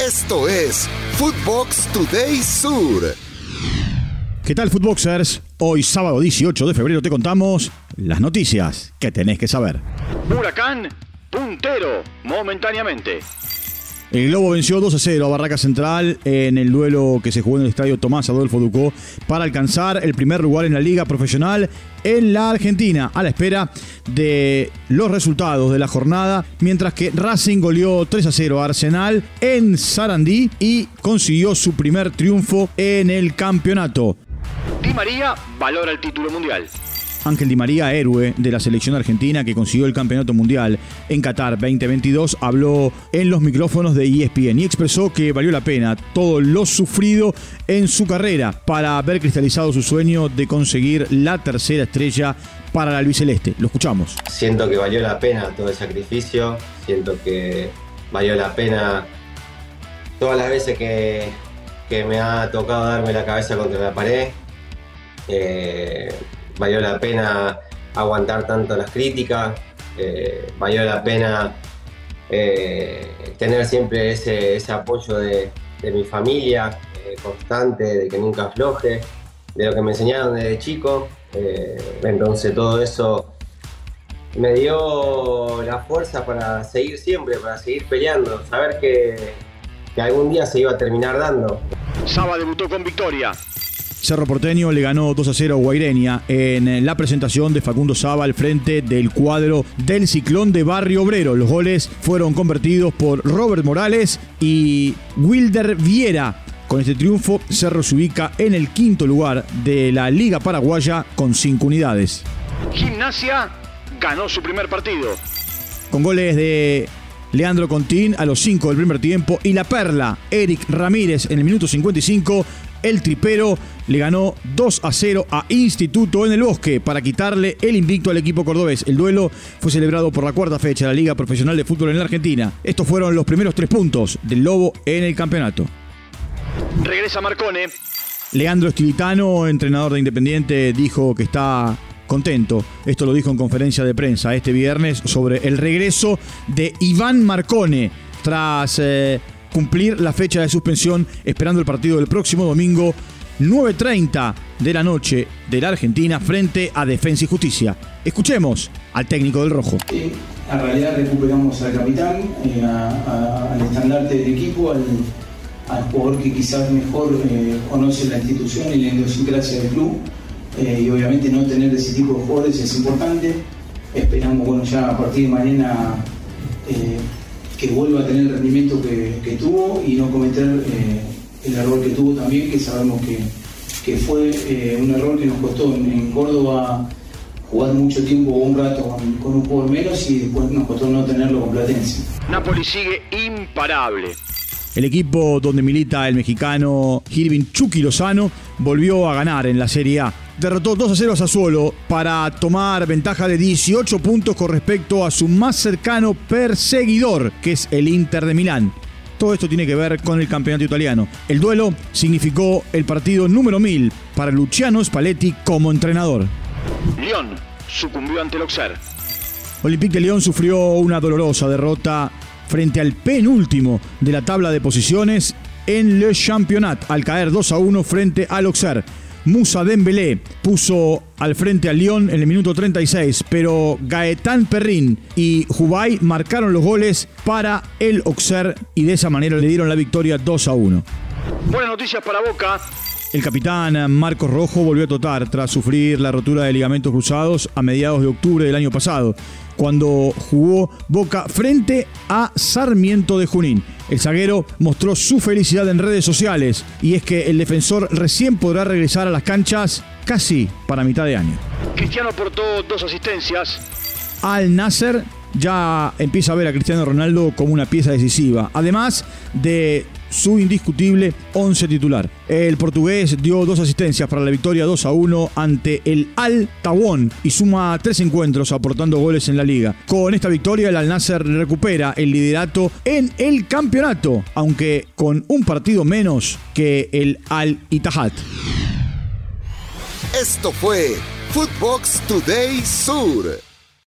Esto es Footbox Today Sur. ¿Qué tal, Footboxers? Hoy, sábado 18 de febrero, te contamos las noticias que tenés que saber. Huracán, puntero, momentáneamente. El Globo venció 2 a 0 a Barraca Central en el duelo que se jugó en el estadio Tomás Adolfo Ducó para alcanzar el primer lugar en la liga profesional en la Argentina, a la espera de los resultados de la jornada, mientras que Racing goleó 3 a 0 a Arsenal en Sarandí y consiguió su primer triunfo en el campeonato. Di María valora el título mundial. Ángel Di María, héroe de la selección argentina que consiguió el campeonato mundial en Qatar 2022, habló en los micrófonos de ESPN y expresó que valió la pena todo lo sufrido en su carrera para haber cristalizado su sueño de conseguir la tercera estrella para la albiceleste. Lo escuchamos. Siento que valió la pena todo el sacrificio, siento que valió la pena todas las veces que, que me ha tocado darme la cabeza contra la pared. Eh, valió la pena aguantar tanto las críticas, eh, valió la pena eh, tener siempre ese, ese apoyo de, de, mi familia eh, constante, de que nunca afloje, de lo que me enseñaron desde chico. entonces todo eso me dio la fuerza para seguir siempre, para seguir peleando, saber que, que algún día se iba a terminar dando. Saba debutó con victoria. Cerro Porteño le ganó 2 a 0 a Guairenia en la presentación de Facundo Saba al frente del cuadro del Ciclón de Barrio Obrero. Los goles fueron convertidos por Robert Morales y Wilder Viera. Con este triunfo, Cerro se ubica en el quinto lugar de la Liga Paraguaya con 5 unidades. Gimnasia ganó su primer partido. Con goles de Leandro Contín a los 5 del primer tiempo y la perla Eric Ramírez en el minuto 55 el tripero le ganó 2 a 0 a Instituto en el Bosque para quitarle el invicto al equipo cordobés. El duelo fue celebrado por la cuarta fecha de la Liga Profesional de Fútbol en la Argentina. Estos fueron los primeros tres puntos del Lobo en el campeonato. Regresa Marcone. Leandro Estilitano, entrenador de Independiente, dijo que está contento. Esto lo dijo en conferencia de prensa este viernes sobre el regreso de Iván Marcone tras... Eh, cumplir la fecha de suspensión esperando el partido del próximo domingo 9.30 de la noche de la Argentina frente a Defensa y Justicia. Escuchemos al técnico del Rojo. En realidad recuperamos al capitán, eh, al estandarte del equipo, al, al, jugador que quizás mejor eh, conoce la institución y la idiosincrasia del club. Eh, y obviamente no tener ese tipo de jugadores es importante. Esperamos, bueno, ya a partir de mañana eh, que vuelva a tener el rendimiento que, que tuvo y no cometer eh, el error que tuvo también, que sabemos que, que fue eh, un error que nos costó en, en, Córdoba jugar mucho tiempo un rato con, con, un jugador menos y después nos costó no tenerlo con Platense. Napoli sigue imparable. El equipo donde milita el mexicano Irving Chucky Lozano volvió a ganar en la Serie A. Derrotó 2 a 0 a Sassuolo para tomar ventaja de 18 puntos con respecto a su más cercano perseguidor, que es el Inter de Milán. Todo esto tiene que ver con el campeonato italiano. El duelo significó el partido número 1000 para Luciano Spalletti como entrenador. Lyon sucumbió ante el Auxerre. Olympique de Lyon sufrió una dolorosa derrota frente al penúltimo de la tabla de posiciones en Le Championnat al caer 2 a 1 frente al Auxerre. Musa Dembélé puso al frente al Lyon en el minuto 36, pero Gaetán Perrin y Jubay marcaron los goles para el Auxerre y de esa manera le dieron la victoria 2 a 1. Buenas noticias para Boca. El capitán Marcos Rojo volvió a totar tras sufrir la rotura de ligamentos cruzados a mediados de octubre del año pasado, cuando jugó Boca frente a Sarmiento de Junín. El zaguero mostró su felicidad en redes sociales y es que el defensor recién podrá regresar a las canchas casi para mitad de año. Cristiano aportó dos asistencias. Al Nasser ya empieza a ver a Cristiano Ronaldo como una pieza decisiva, además de su indiscutible 11 titular. El portugués dio dos asistencias para la victoria 2 a 1 ante el Al Tawón y suma tres encuentros aportando goles en la liga. Con esta victoria el Al Nasser recupera el liderato en el campeonato, aunque con un partido menos que el Al Ittihad. Esto fue Footbox Today Sur.